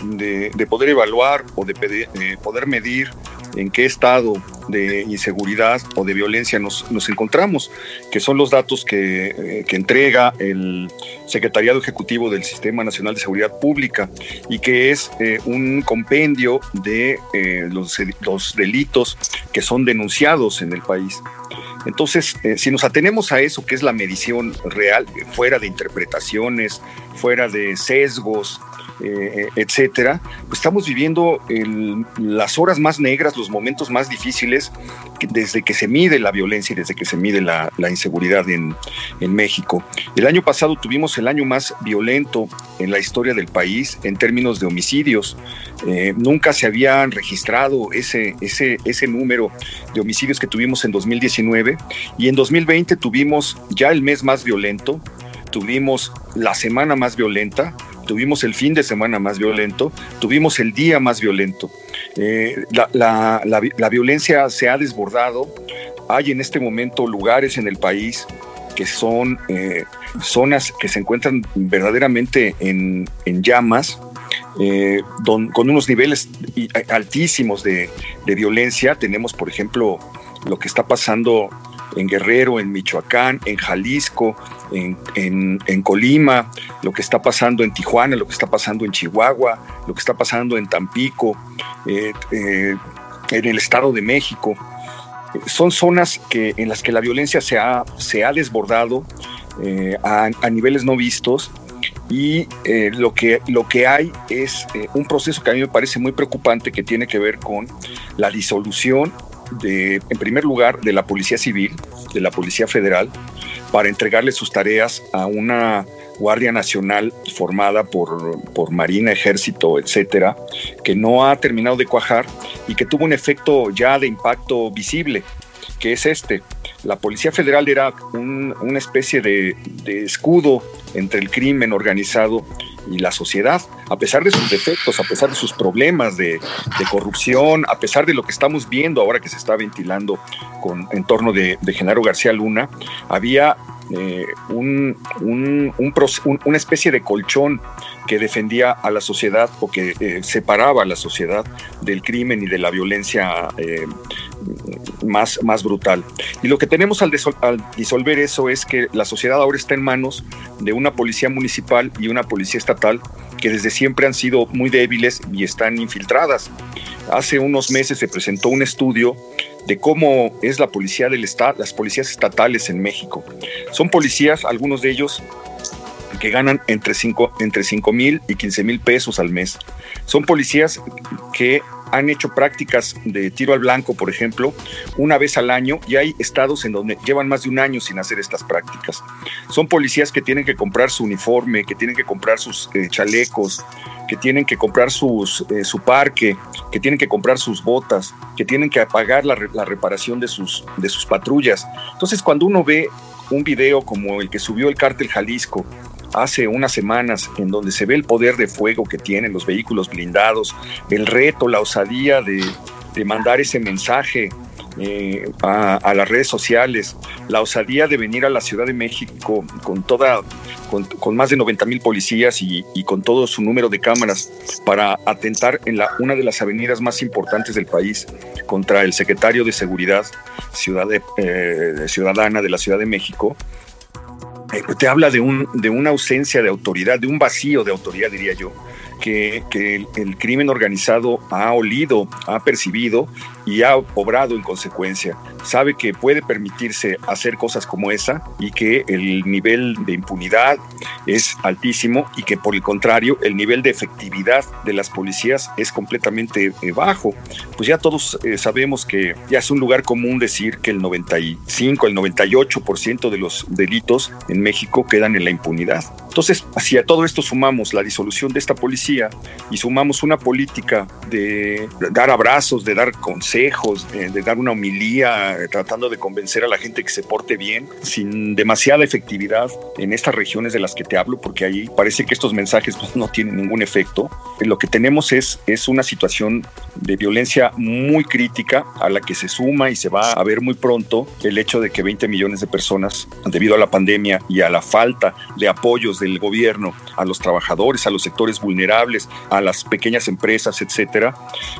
poder evaluar o de eh, poder medir en qué estado de inseguridad o de violencia nos, encontramos, que son los datos que, eh, entrega el Secretariado Ejecutivo del Sistema Nacional de Seguridad Pública y que es un compendio de los, delitos que son denunciados en el país. Entonces, si nos atenemos a eso, que es la medición real, fuera de interpretaciones, fuera de sesgos, eh, etcétera, pues estamos viviendo las horas más negras, los momentos más difíciles desde que se mide la violencia y desde que se mide la, inseguridad en, México. El año pasado tuvimos el año más violento en la historia del país en términos de homicidios. Eh, nunca se habían registrado ese, ese, ese número de homicidios que tuvimos en 2019 y en 2020 tuvimos ya el mes más violento, tuvimos la semana más violenta, tuvimos el fin de semana más violento, tuvimos el día más violento. Eh, la, violencia se ha desbordado hay en este momento lugares en el país que son eh, zonas que se encuentran verdaderamente en, llamas, eh, con unos niveles altísimos de, violencia. Tenemos, por ejemplo, lo que está pasando en Guerrero, en Michoacán, en Jalisco, en, Colima, lo que está pasando en Tijuana, lo que está pasando en Chihuahua, lo que está pasando en Tampico, eh, en el Estado de México. Son zonas que, en las que la violencia se ha, se ha desbordado eh, a, niveles no vistos y eh, lo, que, lo que hay es eh, un proceso que a mí me parece muy preocupante que tiene que ver con la disolución de, en primer lugar, de la Policía Civil, de la Policía Federal, para entregarle sus tareas a una Guardia Nacional formada por, por Marina, Ejército, etcétera, que no ha terminado de cuajar y que tuvo un efecto ya de impacto visible, que es este. La Policía Federal era una especie de, escudo entre el crimen organizado y la sociedad, a pesar de sus defectos, a pesar de sus problemas de, corrupción, a pesar de lo que estamos viendo ahora que se está ventilando con, en torno de, de Genaro García Luna, había eh, un, una especie de colchón que defendía a la sociedad o que eh, separaba a la sociedad del crimen y de la violencia eh, más, más brutal. Y lo que tenemos al, al, disolver eso es que la sociedad ahora está en manos de una policía municipal y una policía estatal que desde siempre han sido muy débiles y están infiltradas. Hace unos meses se presentó un estudio de cómo es la policía del Estado, las policías estatales en México. Son policías, algunos de ellos que ganan entre 5 entre cinco mil y 15 mil pesos al mes. Son policías que han hecho prácticas de tiro al blanco, por ejemplo, una vez al año y hay estados en donde llevan más de un año sin hacer estas prácticas. Son policías que tienen que comprar su uniforme, que tienen que comprar sus eh, chalecos, que tienen que comprar sus, eh, su parque, que tienen que comprar sus botas, que tienen que pagar la, reparación de sus, de sus patrullas. Entonces, cuando uno ve un video como el que subió el cártel Jalisco, hace unas semanas en donde se ve el poder de fuego que tienen los vehículos blindados, el reto, la osadía de, mandar ese mensaje eh, a, las redes sociales, la osadía de venir a la Ciudad de México con toda, con, más de 90 mil policías y, con todo su número de cámaras para atentar en la, una de las avenidas más importantes del país contra el secretario de Seguridad ciudad eh, Ciudadana de la Ciudad de México, te habla de, un, de una ausencia de autoridad, de un vacío de autoridad, diría yo, que, el, crimen organizado ha olido, ha percibido y ha obrado en consecuencia. Sabe que puede permitirse hacer cosas como esa y que el nivel de impunidad es altísimo y que por el contrario el nivel de efectividad de las policías es completamente eh, bajo. Pues ya todos eh, sabemos que ya es un lugar común decir que el 95, el 98% de los delitos en México quedan en la impunidad. Entonces, si a todo esto sumamos la disolución de esta policía y sumamos una política de dar abrazos, de dar consejos, de, dar una homilía, tratando de convencer a la gente que se porte bien, sin demasiada efectividad en estas regiones de las que te hablo, porque ahí parece que estos mensajes no tienen ningún efecto. Lo que tenemos es, es una situación de violencia muy crítica a la que se suma y se va a ver muy pronto el hecho de que 20 millones de personas, debido a la pandemia y a la falta de apoyos del gobierno a los trabajadores, a los sectores vulnerables, a las pequeñas empresas, etcétera.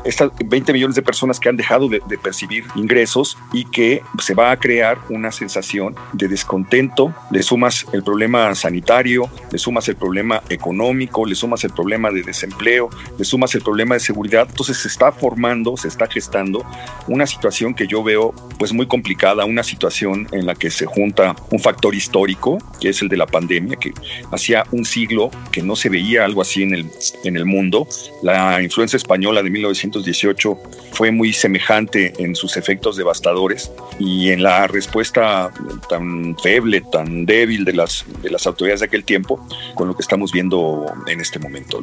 Estas 20 millones de personas que han dejado de, percibir ingresos y que se va a crear una sensación de descontento. Le sumas el problema sanitario, le sumas el problema económico, le sumas el problema de desempleo, le sumas el problema de seguridad. Entonces se está formando, se está gestando una situación que yo veo pues muy complicada, una situación en la que se junta un factor histórico, que es el de la pandemia, que hacía un siglo que no se veía algo así en el, en el mundo. La influencia española de 1918 fue muy semejante en sus efectos devastadores y en la respuesta tan feble, tan débil de las, de las autoridades de aquel tiempo con lo que estamos viendo en este momento.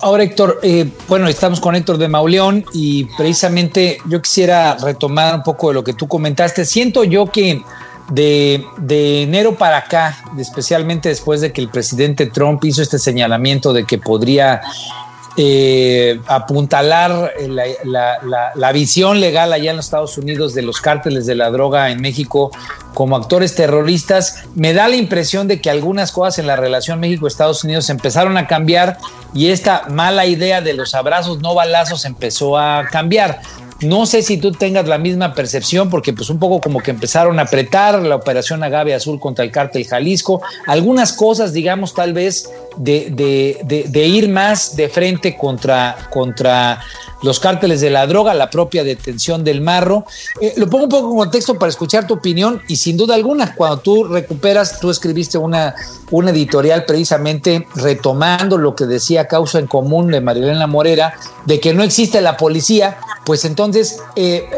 Ahora, Héctor, eh, bueno, estamos con Héctor de Mauleón y precisamente yo quisiera retomar un poco de lo que tú comentaste. Siento yo que de, enero para acá, especialmente después de que el presidente Trump hizo este señalamiento de que podría eh, apuntalar la, visión legal allá en los Estados Unidos de los cárteles de la droga en México como actores terroristas, me da la impresión de que algunas cosas en la relación México-Estados Unidos empezaron a cambiar y esta mala idea de los abrazos no balazos empezó a cambiar. No sé si tú tengas la misma percepción, porque pues un poco como que empezaron a apretar la operación Agave Azul contra el cártel Jalisco, algunas cosas, digamos, tal vez de, de, ir más de frente contra, contra los cárteles de la droga, la propia detención del marro. Eh, lo pongo un poco en contexto para escuchar tu opinión y sin duda alguna, cuando tú recuperas, tú escribiste una, una editorial precisamente retomando lo que decía Causa en Común de Marilena Morera, de que no existe la policía, pues entonces... Eh,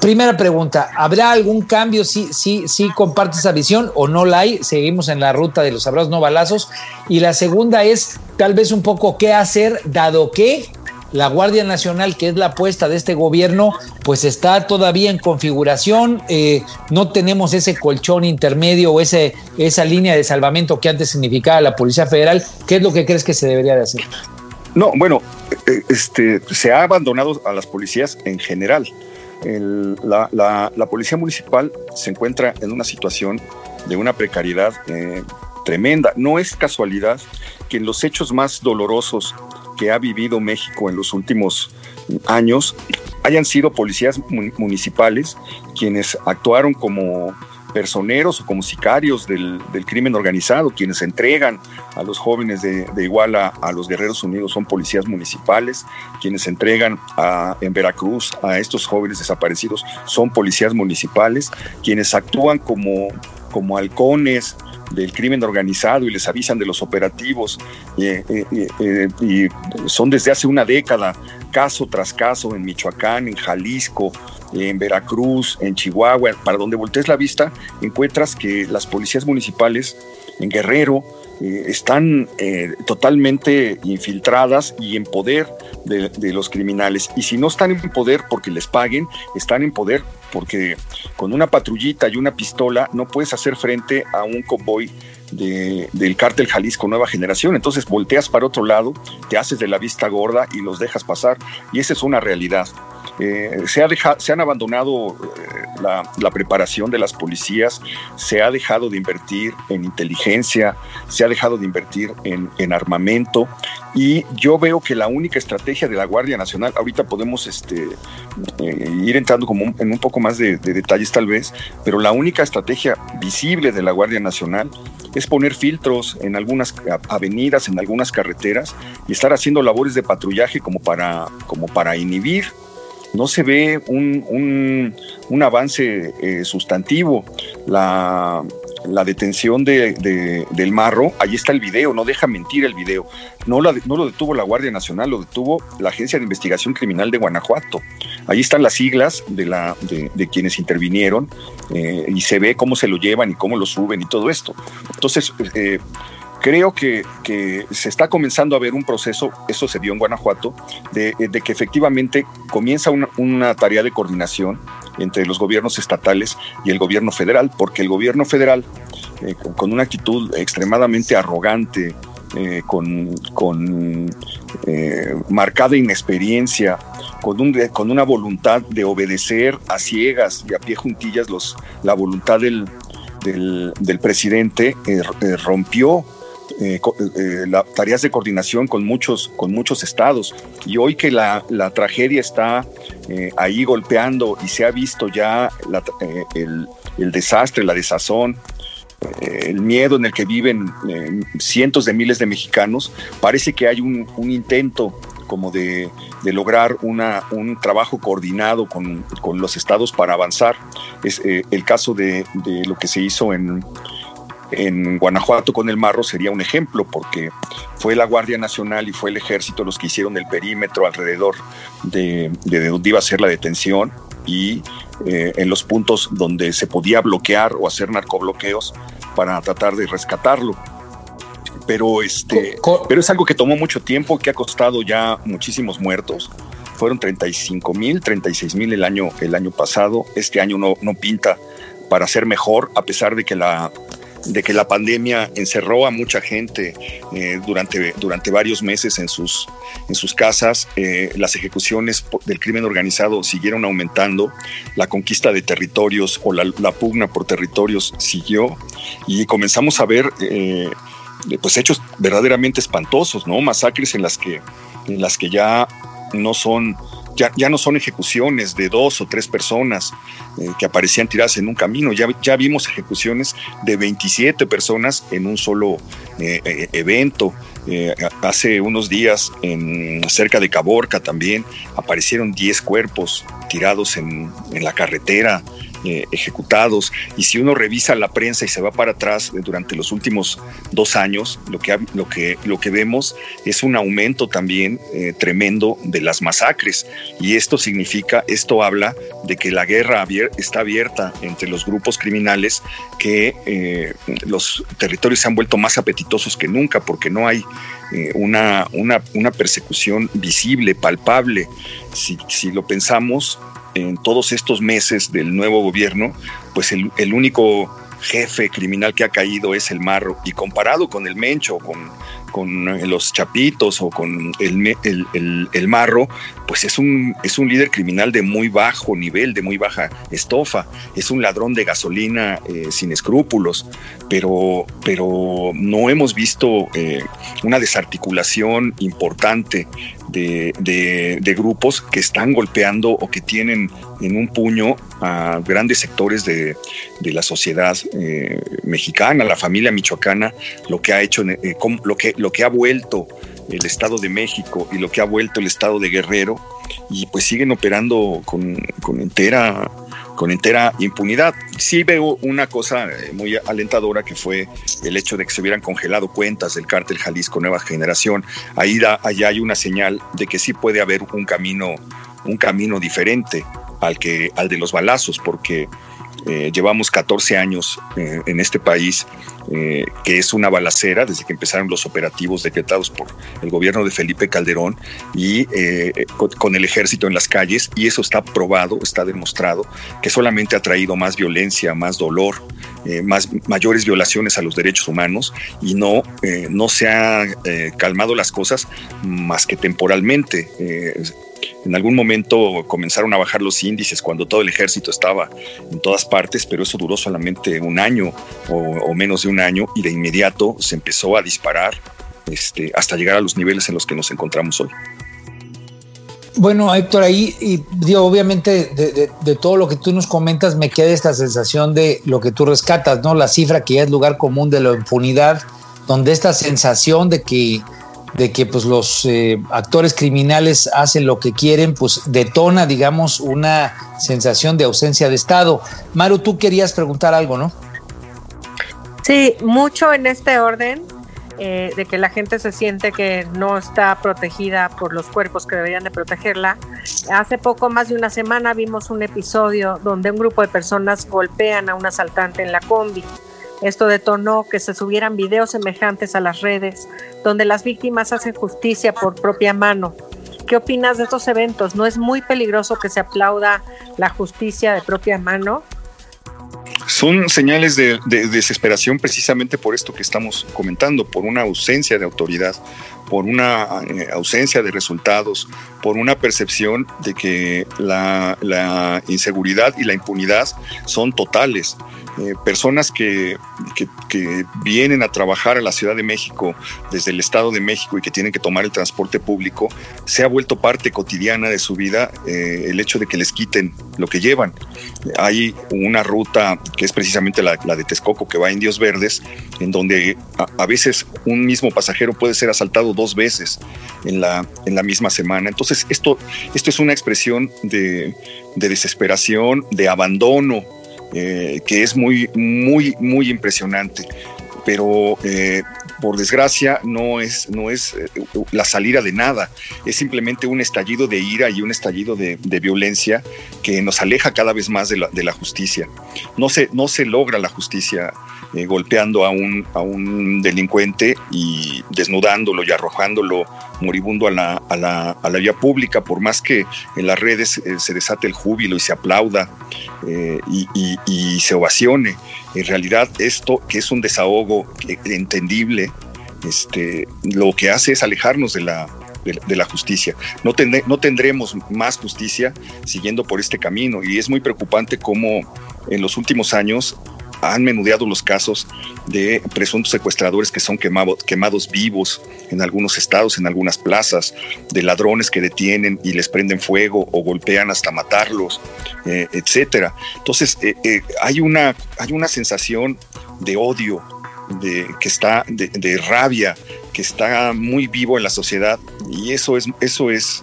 primera pregunta, ¿habrá algún cambio si, si, si compartes esa visión o no la hay? Seguimos en la ruta de los abrazos no balazos. Y la segunda es tal vez un poco qué hacer, dado que la Guardia Nacional, que es la apuesta de este gobierno, pues está todavía en configuración, eh, no tenemos ese colchón intermedio o ese, esa línea de salvamento que antes significaba la Policía Federal. ¿Qué es lo que crees que se debería de hacer? No, bueno, eh, este, se ha abandonado a las policías en general. la, policía municipal se encuentra en una situación de una precariedad eh, tremenda. No es casualidad que en los hechos más dolorosos que ha vivido México en los últimos años hayan sido policías municipales quienes actuaron como personeros o como sicarios del, crimen organizado, quienes entregan a los jóvenes de, Iguala a los Guerreros Unidos son policías municipales, quienes entregan en Veracruz a estos jóvenes desaparecidos son policías municipales, quienes actúan como, como halcones del crimen organizado y les avisan de los operativos eh, eh, eh, y son desde hace una década, caso tras caso, en Michoacán, en Jalisco, en Veracruz, en Chihuahua, para donde voltees la vista, encuentras que las policías municipales en Guerrero, están totalmente infiltradas y en poder de, los criminales. Y si no están en poder porque les paguen, están en poder porque con una patrullita y una pistola no puedes hacer frente a un convoy del cártel Jalisco Nueva Generación. Entonces volteas para otro lado, te haces de la vista gorda y los dejas pasar. Y esa es una realidad. Eh, se han abandonado la, preparación de las policías, se ha dejado de invertir en inteligencia, se ha dejado de invertir en, armamento y yo veo que la única estrategia de la Guardia Nacional, ahorita podemos este, eh, ir entrando como en un poco más de, de detalles tal vez, pero la única estrategia visible de la Guardia Nacional es poner filtros en algunas avenidas, en algunas carreteras y estar haciendo labores de patrullaje como para, como para inhibir no se ve un, avance eh, sustantivo. La, detención de, del marro, ahí está el video, no deja mentir el video. No, lo detuvo la Guardia Nacional, lo detuvo la Agencia de Investigación Criminal de Guanajuato. Ahí están las siglas de, la, de, quienes intervinieron eh, y se ve cómo se lo llevan y cómo lo suben y todo esto. Entonces, eh, Creo que, se está comenzando a ver un proceso, eso se dio en Guanajuato, de, que efectivamente comienza una, tarea de coordinación entre los gobiernos estatales y el gobierno federal, porque el gobierno federal, eh, con, una actitud extremadamente arrogante, eh, con, eh, marcada inexperiencia, con, un, con una voluntad de obedecer a ciegas y a pie juntillas los, la voluntad del, del, presidente, rompió eh, eh, tareas de coordinación con muchos, con muchos estados. Y hoy que la, tragedia está eh, ahí golpeando y se ha visto ya el, desastre, la desazón, el miedo en el que viven cientos de miles de mexicanos, parece que hay un, intento como de, lograr una, un trabajo coordinado con, los estados para avanzar. Es el caso de, de, lo que se hizo en, en Guanajuato con el Marro sería un ejemplo, porque fue la Guardia Nacional y fue el Ejército los que hicieron el perímetro alrededor de, donde iba a ser la detención y eh, en los puntos donde se podía bloquear o hacer narcobloqueos para tratar de rescatarlo. Pero, este, pero es algo que tomó mucho tiempo, que ha costado ya muchísimos muertos. Fueron 35 mil, 36 mil el año, el año pasado. Este año no, no pinta para ser mejor, a pesar de que la, de que la pandemia encerró a mucha gente eh, durante, durante varios meses en sus, en sus casas. Eh, las ejecuciones del crimen organizado siguieron aumentando, la conquista de territorios o la, pugna por territorios siguió y comenzamos a ver eh, pues hechos verdaderamente espantosos, ¿no? Masacres en las que, en las que ya no son ya, no son ejecuciones de dos o tres personas eh, que aparecían tiradas en un camino, ya, ya vimos ejecuciones de 27 personas en un solo eh, eh, evento. hace unos días, en, cerca de Caborca también, aparecieron 10 cuerpos tirados en, en la carretera. Eh, ejecutados. Y si uno revisa la prensa y se va para atrás durante los últimos dos años, lo que, lo que, lo que vemos es un aumento también eh, tremendo de las masacres. Y esto significa, esto habla de que la guerra está abierta entre los grupos criminales, que eh, los territorios se han vuelto más apetitosos que nunca porque no hay una, una, una, persecución visible, palpable. Si, si lo pensamos, en todos estos meses del nuevo gobierno, pues el, único jefe criminal que ha caído es el Marro. Y comparado con el Mencho, con, con eh, los Chapitos o con el, el, el, Marro, pues es un, es un líder criminal de muy bajo nivel, de muy baja estofa. Es un ladrón de gasolina eh, sin escrúpulos, pero, pero no hemos visto eh, una desarticulación importante de, de, grupos que están golpeando o que tienen en un puño a grandes sectores de, de la sociedad eh, mexicana, la familia michoacana, lo que ha hecho, eh, lo, que, lo que ha vuelto el Estado de México y lo que ha vuelto el Estado de Guerrero, y pues siguen operando con, con entera con entera impunidad. Sí veo una cosa eh, muy alentadora que fue el hecho de que se hubieran congelado cuentas del cártel Jalisco Nueva Generación. Ahí da, allá hay una señal de que sí puede haber un camino, un camino diferente al que al de los balazos, porque eh, llevamos 14 años eh, en este país, eh, que es una balacera desde que empezaron los operativos decretados por el gobierno de Felipe Calderón y con, el ejército en las calles, y eso está probado, está demostrado, que solamente ha traído más violencia, más dolor, más, mayores violaciones a los derechos humanos y no, no se ha calmado las cosas más que temporalmente en algún momento comenzaron a bajar los índices cuando todo el ejército estaba en todas partes, pero eso duró solamente un año o, menos de un año y de inmediato se empezó a disparar este, hasta llegar a los niveles en los que nos encontramos hoy. Bueno, Héctor, ahí, y, obviamente de, todo lo que tú nos comentas me queda esta sensación de lo que tú rescatas, ¿no? La cifra que ya es lugar común de la impunidad, donde esta sensación de que de que pues los eh, actores criminales hacen lo que quieren, pues detona, digamos, una sensación de ausencia de Estado. Maru, tú querías preguntar algo, ¿no? Sí, mucho en este orden, eh, de que la gente se siente que no está protegida por los cuerpos que deberían de protegerla. Hace poco, más de una semana, vimos un episodio donde un grupo de personas golpean a un asaltante en la combi. Esto detonó que se subieran videos semejantes a las redes, donde las víctimas hacen justicia por propia mano. ¿Qué opinas de estos eventos? ¿No es muy peligroso que se aplauda la justicia de propia mano? Son señales de, desesperación precisamente por esto que estamos comentando, por una ausencia de autoridad, por una eh, ausencia de resultados, por una percepción de que la, inseguridad y la impunidad son totales. Eh, personas que, vienen a trabajar a la Ciudad de México desde el Estado de México y que tienen que tomar el transporte público, se ha vuelto parte cotidiana de su vida eh, el hecho de que les quiten lo que llevan. Hay una ruta que es precisamente la, de Texcoco que va a Indios Verdes, en donde a, veces un mismo pasajero puede ser asaltado dos veces en la, en la misma semana. Entonces, esto, esto es una expresión de, desesperación, de abandono, eh, que es muy, muy, muy impresionante. Pero eh, por desgracia, no es, no es eh, la salida de nada, es simplemente un estallido de ira y un estallido de, violencia que nos aleja cada vez más de la, de la justicia. No se, no se logra la justicia eh, golpeando a un, a un delincuente y desnudándolo y arrojándolo moribundo a la, a la, a la vía pública, por más que en las redes eh, se desate el júbilo y se aplauda y, y se ovacione. En realidad esto, que es un desahogo entendible, este, lo que hace es alejarnos de la, de, la justicia. No, no tendremos más justicia siguiendo por este camino y es muy preocupante cómo en los últimos años han menudeado los casos de presuntos secuestradores que son quemados, vivos en algunos estados, en algunas plazas, de ladrones que detienen y les prenden fuego o golpean hasta matarlos, eh, etcétera. Entonces eh, eh, hay una hay una sensación de odio de, que está de, rabia, que está muy vivo en la sociedad y eso es, eso es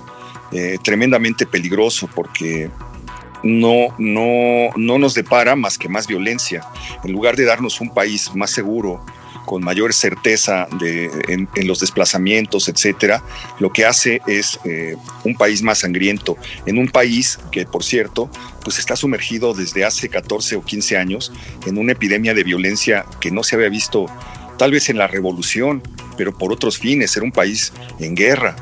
eh, tremendamente peligroso porque no, no, no nos depara más que más violencia. En lugar de darnos un país más seguro, con mayor certeza en, los desplazamientos, etcétera, lo que hace es eh, un país más sangriento, en un país que, por cierto, pues está sumergido desde hace 14 o 15 años en una epidemia de violencia que no se había visto tal vez en la revolución, pero por otros fines, era un país en guerra,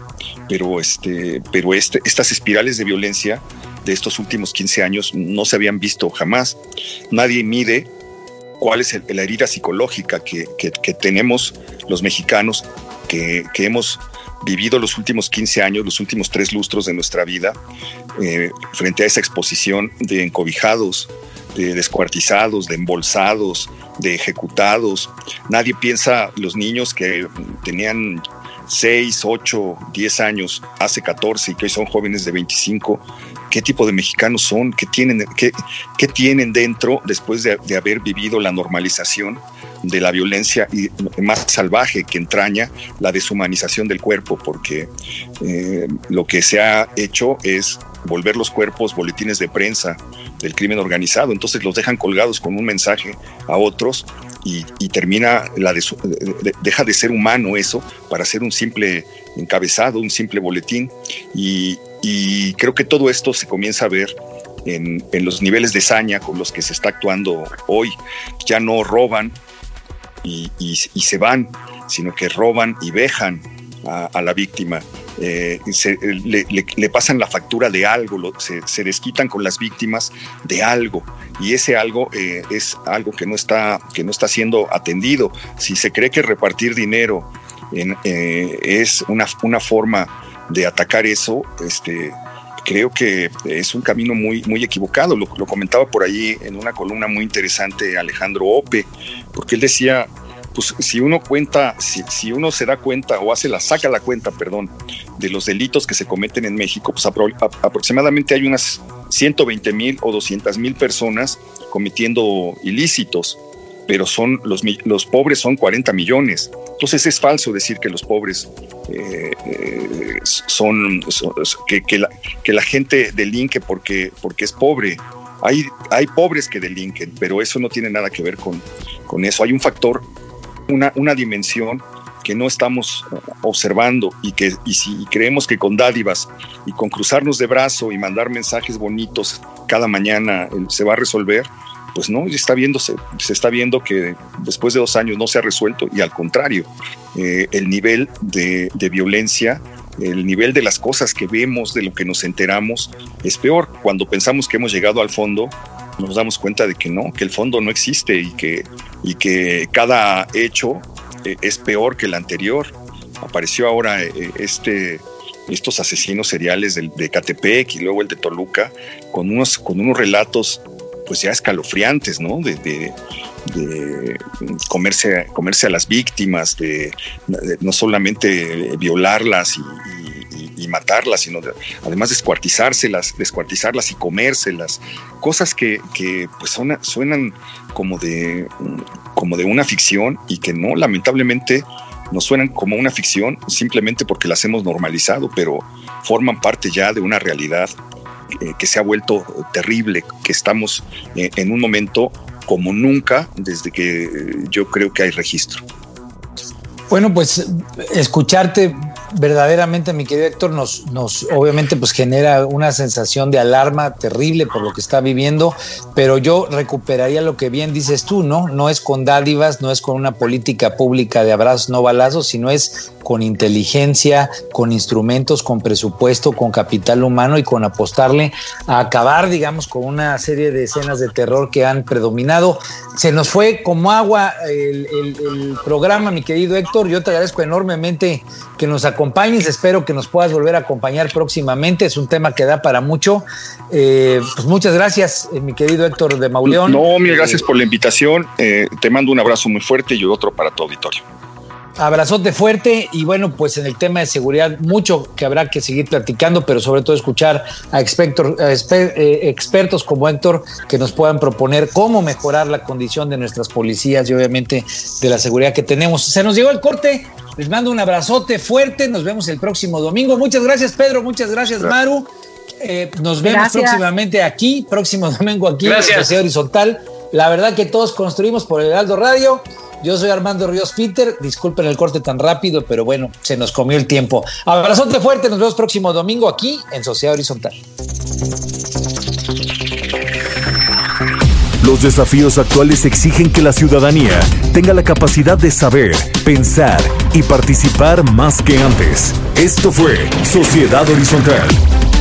pero, este, pero este, estas espirales de violencia de estos últimos 15 años no se habían visto jamás. Nadie mide cuál es la herida psicológica que, tenemos los mexicanos, que, hemos vivido los últimos 15 años, los últimos tres lustros de nuestra vida, eh, frente a esa exposición de encobijados, de descuartizados, de embolsados, de ejecutados. Nadie piensa los niños que tenían 6, 8, 10 años, hace 14 y que hoy son jóvenes de 25, qué tipo de mexicanos son, qué tienen, qué, qué tienen dentro después de, haber vivido la normalización de la violencia y más salvaje que entraña la deshumanización del cuerpo, porque eh, lo que se ha hecho es volver los cuerpos boletines de prensa del crimen organizado, entonces los dejan colgados con un mensaje a otros y, termina deja de ser humano eso para ser un simple encabezado, un simple boletín y, creo que todo esto se comienza a ver en, los niveles de saña con los que se está actuando hoy. Ya no roban y, se van, sino que roban y vejan a la víctima eh, le, pasan la factura de algo, se, desquitan con las víctimas de algo y ese algo eh, es algo que no, está, que no está siendo atendido. Si se cree que repartir dinero eh, es una, una forma de atacar eso, este, creo que es un camino muy, muy equivocado. Lo, lo, comentaba por ahí en una columna muy interesante Alejandro Ope, porque él decía, pues si uno cuenta, si, uno se da cuenta o hace la, saca la cuenta, perdón, de los delitos que se cometen en México, pues aproximadamente hay unas 120 mil o 200 mil personas cometiendo ilícitos, pero son los, los pobres son 40 millones. Entonces es falso decir que los pobres eh, eh, son, que, que, la, que la gente delinque porque, porque es pobre. Hay, hay pobres que delinquen, pero eso no tiene nada que ver con, con eso. Hay un factor una, una dimensión que no estamos observando y que y si creemos que con dádivas y con cruzarnos de brazo y mandar mensajes bonitos cada mañana eh, se va a resolver, pues no, está viéndose, se está viendo que después de dos años no se ha resuelto y al contrario, eh, el nivel de, de, violencia, el nivel de las cosas que vemos, de lo que nos enteramos, es peor. Cuando pensamos que hemos llegado al fondo, nos damos cuenta de que no, que el fondo no existe y que, y que cada hecho eh, es peor que el anterior. Apareció ahora eh, este, estos asesinos seriales de, de Catepec y luego el de Toluca con unos, con unos relatos pues ya escalofriantes, ¿no? De, de, comerse, comerse a las víctimas, de, no solamente violarlas y, y matarlas, sino además descuartizárselas, descuartizarlas y comérselas, cosas que, pues suenan como de, como de una ficción y que no, lamentablemente, nos suenan como una ficción simplemente porque las hemos normalizado, pero forman parte ya de una realidad eh, que se ha vuelto terrible, que estamos eh, en un momento como nunca desde que yo creo que hay registro. Bueno, pues escucharte verdaderamente, mi querido Héctor, nos, nos obviamente pues genera una sensación de alarma terrible por lo que está viviendo, pero yo recuperaría lo que bien dices tú, ¿no? No es con dádivas, no es con una política pública de abrazos, no balazos, sino es con inteligencia, con instrumentos, con presupuesto, con capital humano y con apostarle a acabar, digamos, con una serie de escenas de terror que han predominado. Se nos fue como agua el, el programa, mi querido Héctor. Yo te agradezco enormemente que nos acompañes. Espero que nos puedas volver a acompañar próximamente. Es un tema que da para mucho. Eh, pues muchas gracias, eh, mi querido Héctor de Mauleón. No, mil gracias por la invitación. Eh, te mando un abrazo muy fuerte y otro para tu auditorio. Abrazote fuerte y bueno, pues en el tema de seguridad mucho que habrá que seguir platicando, pero sobre todo escuchar a, expertos como Héctor que nos puedan proponer cómo mejorar la condición de nuestras policías y obviamente de la seguridad que tenemos. Se nos llegó el corte, les mando un abrazote fuerte, nos vemos el próximo domingo. Muchas gracias Pedro, muchas gracias Maru. Eh, nos vemos próximamente aquí, próximo domingo aquí gracias. en Horizontal. La verdad que todos construimos por el Heraldo Radio. Yo soy Armando Ríos Peter. Disculpen el corte tan rápido, pero bueno, se nos comió el tiempo. Abrazote fuerte, nos vemos próximo domingo aquí en Sociedad Horizontal. Los desafíos actuales exigen que la ciudadanía tenga la capacidad de saber, pensar y participar más que antes. Esto fue Sociedad Horizontal,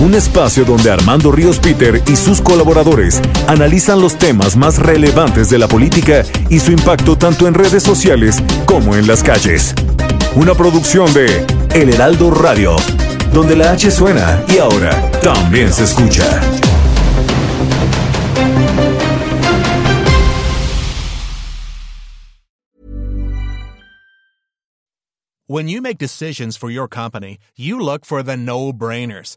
un espacio donde Armando Ríos Peter y sus colaboradores analizan los temas más relevantes de la política y su impacto tanto en redes sociales como en las calles. Una producción de El Heraldo Radio, donde la H suena y ahora también se escucha. When you make decisions for your company, you look for the no-brainers.